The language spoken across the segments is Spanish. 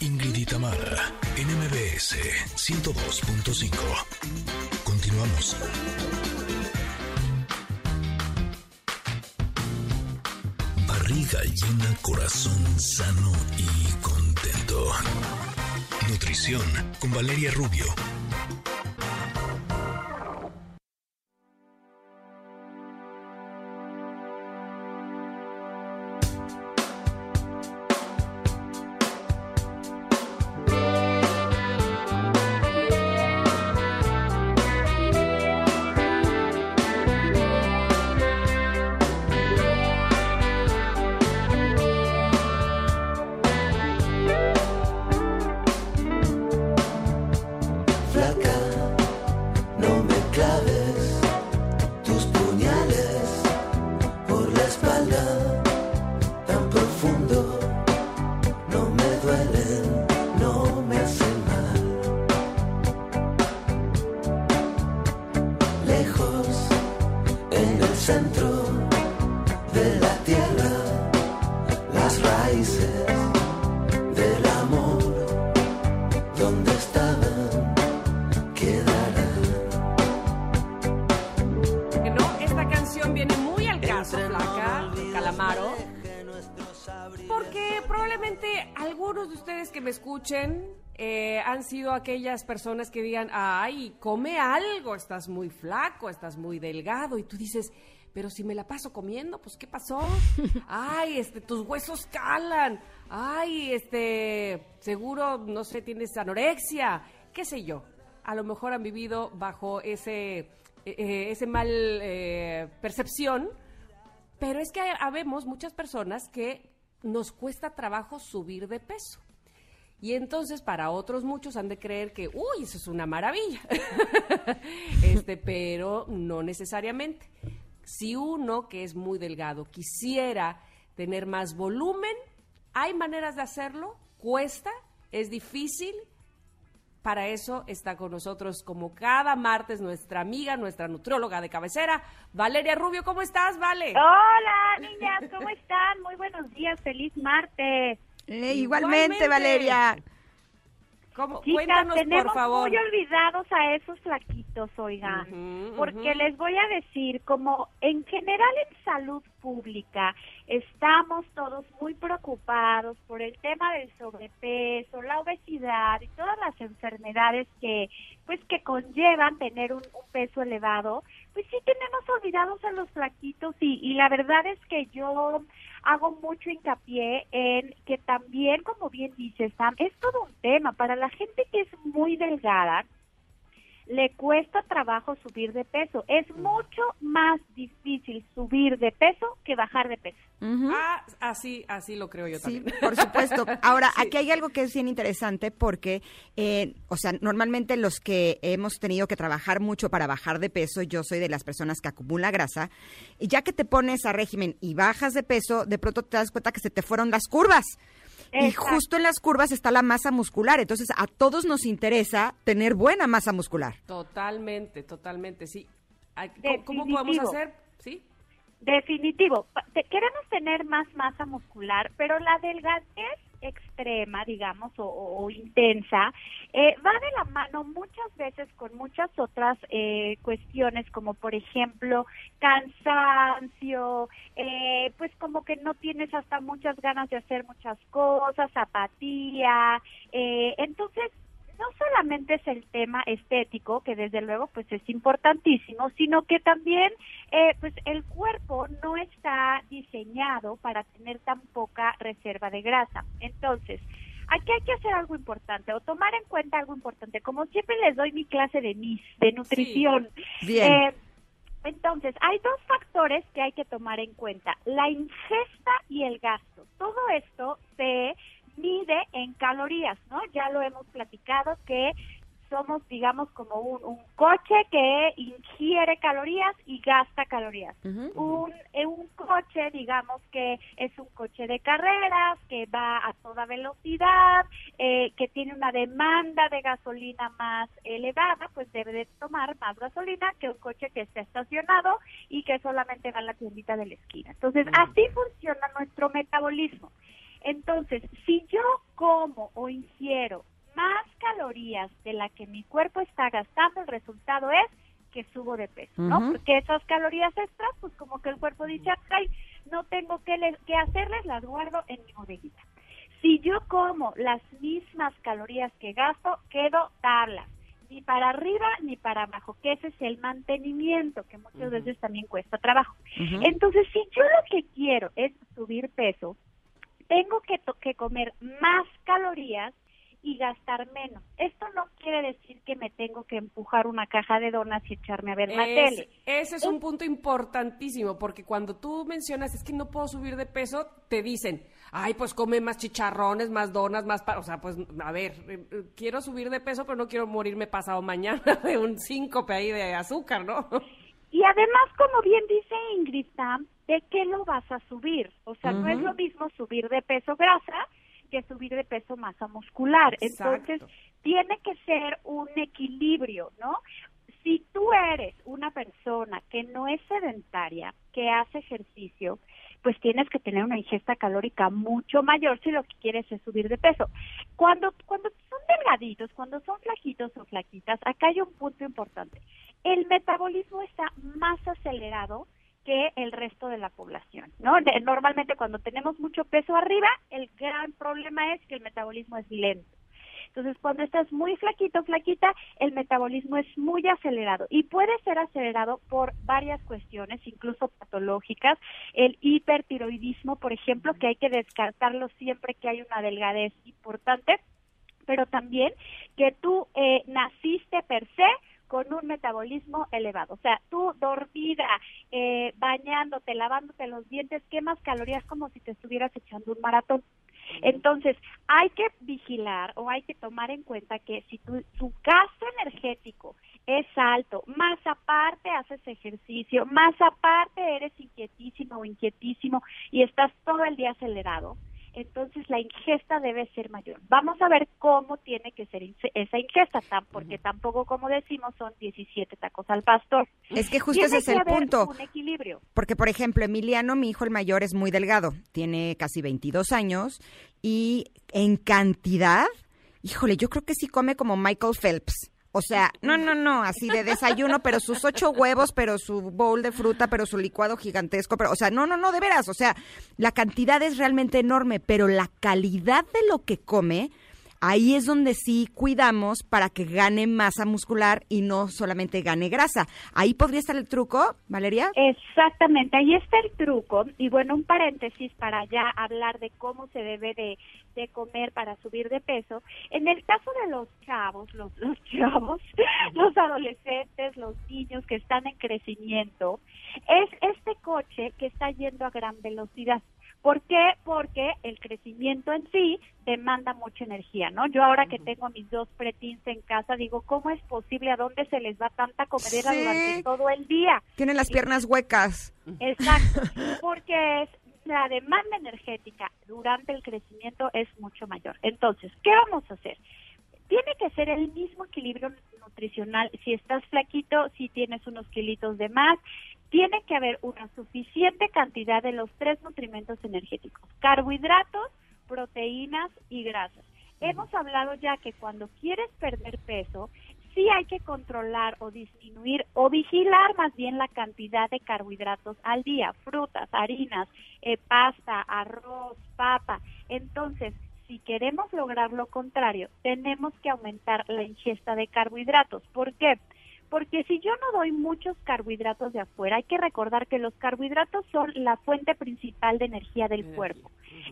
Ingrid y Tamara, NMBS 102.5. Continuamos. Barriga llena, corazón sano y contento. Nutrición con Valeria Rubio lejos, en el centro de la tierra. Eh, han sido aquellas personas que digan, ay, come algo, estás muy flaco, estás muy delgado, y tú dices, pero si me la paso comiendo, pues ¿qué pasó? Ay, este, tus huesos calan, ay, este, seguro, no sé, tienes anorexia, qué sé yo. A lo mejor han vivido bajo ese, eh, eh, ese mal percepción, pero es que habemos muchas personas que nos cuesta trabajo subir de peso. Y entonces para otros muchos han de creer que, uy, eso es una maravilla. este, pero no necesariamente. Si uno que es muy delgado quisiera tener más volumen, hay maneras de hacerlo, cuesta, es difícil. Para eso está con nosotros como cada martes nuestra amiga, nuestra nutrióloga de cabecera, Valeria Rubio. ¿Cómo estás, Vale? Hola, niñas, ¿cómo están? Muy buenos días, feliz martes. Eh, igualmente, Valeria. ¿Cómo? Cuéntanos, tenemos por favor. muy olvidados a esos flaquitos, oiga, porque les voy a decir, como en general en salud pública estamos todos muy preocupados por el tema del sobrepeso, la obesidad y todas las enfermedades que, pues, que conllevan tener un, peso elevado, pues sí tenemos olvidados a los flaquitos y, y la verdad es que yo hago mucho hincapié en que también, como bien dices, Sam, es todo un tema. Para la gente que es muy delgada, le cuesta trabajo subir de peso. Es mucho más difícil subir de peso que bajar de peso. ah, así, así lo creo yo también. por supuesto. Ahora, aquí hay algo que es bien interesante porque, eh, o sea, normalmente los que hemos tenido que trabajar mucho para bajar de peso, yo soy de las personas que acumula grasa, y ya que te pones a régimen y bajas de peso, de pronto te das cuenta que se te fueron las curvas. Y justo en las curvas está la masa muscular. Entonces, a todos nos interesa tener buena masa muscular. Totalmente, totalmente, sí. ¿Cómo podemos hacer? ¿Sí? Definitivo. Queremos tener más masa muscular, pero la delgadez extrema, digamos, o, intensa, eh, va de la mano muchas veces con muchas otras eh, cuestiones, como por ejemplo cansancio, eh, pues como que no tienes hasta muchas ganas de hacer muchas cosas, apatía, entonces no solamente es el tema estético, que desde luego pues es importantísimo, sino que también eh, pues el cuerpo no está diseñado para tener tan poca reserva de grasa. Entonces, aquí hay que hacer algo importante o tomar en cuenta algo importante. Como siempre les doy mi clase de MIS, de nutrición. Bien. Eh, entonces, hay dos factores que hay que tomar en cuenta, la ingesta y el gasto. Todo esto se mide en calorías, ¿no? Ya lo hemos platicado que somos, digamos, como un, coche que ingiere calorías y gasta calorías. un, eh, un coche, digamos, que es un coche de carreras, que va a toda velocidad, eh, que tiene una demanda de gasolina más elevada, pues debe de tomar más gasolina que un coche que está estacionado y que solamente va a la tiendita de la esquina. Entonces, así funciona nuestro metabolismo. Entonces, si yo como o ingiero más calorías de la que mi cuerpo está gastando, el resultado es que subo de peso, ¿no? Porque esas calorías extras, pues como que el cuerpo dice, ay, no tengo que, que hacerles, las guardo en mi bodeguita. Si yo como las mismas calorías que gasto, quedo tablas, ni para arriba ni para abajo, que ese es el mantenimiento, que muchas veces también cuesta trabajo. Entonces, si yo lo que quiero es subir peso, tengo que, que comer más calorías y gastar menos. Esto no quiere decir que me tengo que empujar una caja de donas y echarme a ver la tele. Ese es, un punto importantísimo, porque cuando tú mencionas es que no puedo subir de peso, te dicen, ay, pues come más chicharrones, más donas, más... o sea, pues, a ver, eh, eh, quiero subir de peso, pero no quiero morirme pasado mañana de un síncope ahí de azúcar, ¿no? Y además, como bien dice Ingrid ¿de qué lo vas a subir? O sea, no es lo mismo subir de peso grasa que subir de peso masa muscular. Entonces, tiene que ser un equilibrio, ¿no? Si tú eres una persona que no es sedentaria, que hace ejercicio, pues tienes que tener una ingesta calórica mucho mayor si lo que quieres es subir de peso. Cuando, cuando son delgaditos, cuando son flaquitos o flaquitas, acá hay un punto importante. El metabolismo está más acelerado que el resto de la población, ¿no? normalmente cuando tenemos mucho peso arriba, el gran problema es que el metabolismo es lento. Entonces, cuando estás muy flaquito, flaquita, el metabolismo es muy acelerado y puede ser acelerado por varias cuestiones, incluso patológicas. El hipertiroidismo, por ejemplo, que hay que descartarlo siempre que hay una delgadez importante, pero también que tú eh, naciste per se con un metabolismo elevado. O sea, tú dormida, eh, bañándote, lavándote los dientes, quemas calorías como si te estuvieras echando un maratón. Entonces, hay que vigilar o hay que tomar en cuenta que si tu, tu gasto energético es alto, más aparte haces ejercicio, más aparte eres inquietísimo o inquietísimo y estás todo el día acelerado, entonces la ingesta debe ser mayor. Vamos a ver cómo tiene que ser esa ingesta, porque tampoco, como decimos, son 17 tacos al pastor. Es que justo ese es el punto. Un equilibrio. Porque, por ejemplo, Emiliano, mi hijo el mayor, es muy delgado, tiene casi 22 años y en cantidad, híjole, yo creo que sí come como Michael Phelps. O sea, no, no, no, así de desayuno, pero sus ocho huevos, pero su bowl de fruta, pero su licuado gigantesco, pero, o sea, no, no, no, de veras, o sea, la cantidad es realmente enorme, pero la calidad de lo que come, ahí es donde sí cuidamos para que gane masa muscular y no solamente gane grasa. Ahí podría estar el truco, Valeria. Exactamente, ahí está el truco. Y bueno, un paréntesis para ya hablar de cómo se debe de, comer para subir de peso. En el caso de los chavos, los, los chavos, los adolescentes, los niños que están en crecimiento, es este coche que está yendo a gran velocidad. ¿Por qué? Porque el crecimiento en sí demanda mucha energía, ¿no? Yo ahora que tengo a mis dos pretins en casa, digo, ¿cómo es posible? ¿A dónde se les va tanta comedera durante todo el día? Tienen las piernas huecas. Exacto, porque es la demanda energética durante el crecimiento es mucho mayor. Entonces, ¿qué vamos a hacer? Tiene que ser el mismo equilibrio nutricional. Si estás flaquito, si tienes unos kilitos de más, tiene que haber una suficiente cantidad de los tres nutrimentos energéticos, carbohidratos, proteínas y grasas. Hemos hablado ya que cuando quieres perder peso, sí hay que controlar o disminuir o vigilar más bien la cantidad de carbohidratos al día, frutas, harinas, eh, pasta, arroz, papa. Entonces, si queremos lograr lo contrario, tenemos que aumentar la ingesta de carbohidratos. ¿Por qué? Porque si yo no doy muchos carbohidratos de afuera, hay que recordar que los carbohidratos son la fuente principal de energía del cuerpo.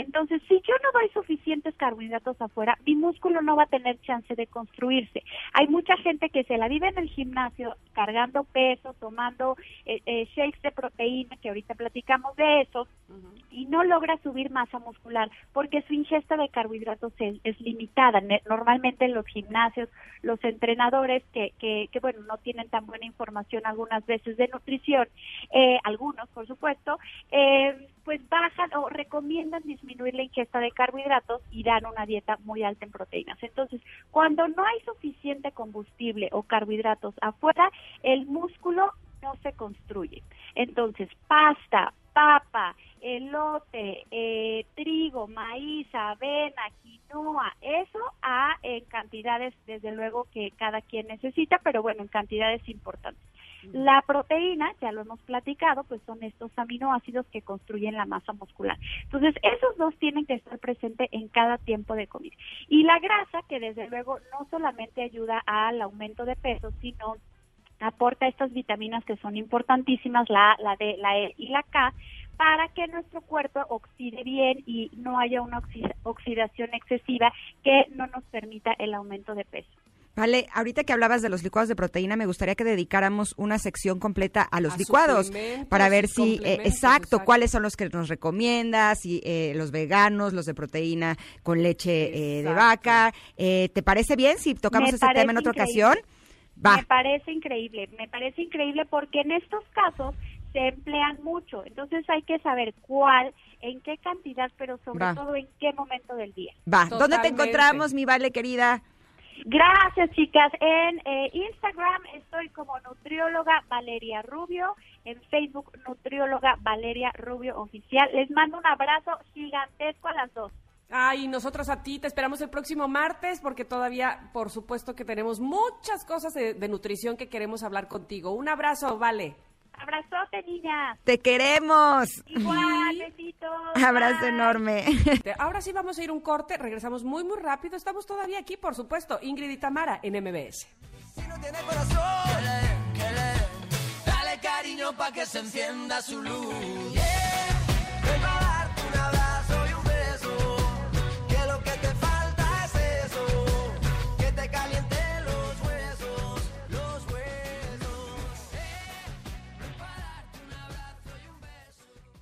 Entonces, si yo no doy suficientes carbohidratos afuera, mi músculo no va a tener chance de construirse. Hay mucha gente que se la vive en el gimnasio cargando peso, tomando eh, eh, shakes de proteína, que ahorita platicamos de eso, y no logra subir masa muscular porque su ingesta de carbohidratos es, limitada. Normalmente en los gimnasios, los entrenadores que, que, que, bueno, no tienen tan buena información algunas veces de nutrición, eh, algunos, por supuesto, eh, pues bajan o recomiendan disminuir la ingesta de carbohidratos y dan una dieta muy alta en proteínas. Entonces, cuando no hay suficiente combustible o carbohidratos afuera, el músculo no se construye. Entonces, pasta, papa, elote, eh, trigo, maíz, avena, quinoa, eso a en cantidades desde luego que cada quien necesita, pero bueno, en cantidades importantes. La proteína, ya lo hemos platicado, pues son estos aminoácidos que construyen la masa muscular. Entonces, esos dos tienen que estar presentes en cada tiempo de comida. Y la grasa, que desde luego no solamente ayuda al aumento de peso, sino aporta estas vitaminas que son importantísimas, la, la D, la E y la K, para que nuestro cuerpo oxide bien y no haya una oxidación excesiva que no nos permita el aumento de peso. Vale, ahorita que hablabas de los licuados de proteína, me gustaría que dedicáramos una sección completa a los licuados para ver si, eh, exacto, cuáles son los que nos recomiendas, si eh, los veganos, los de proteína con leche eh, de vaca. ¿Te parece bien si tocamos ese tema en otra ocasión? Me parece increíble, me parece increíble porque en estos casos se emplean mucho, entonces hay que saber cuál, en qué cantidad, pero sobre todo en qué momento del día. Va, ¿dónde te encontramos, mi Vale querida? Gracias, chicas. En eh, Instagram estoy como nutrióloga Valeria Rubio, en Facebook nutrióloga Valeria Rubio Oficial. Les mando un abrazo gigantesco a las dos. Ay, nosotros a ti te esperamos el próximo martes porque todavía, por supuesto, que tenemos muchas cosas de, de nutrición que queremos hablar contigo. Un abrazo, vale. Abrazote, niña. Te queremos. Igual, besitos. Abrazo enorme. Ahora sí vamos a ir un corte, regresamos muy, muy rápido. Estamos todavía aquí, por supuesto, Ingrid y Tamara en MBS. Si no tiene corazón, dale cariño para que se encienda su luz.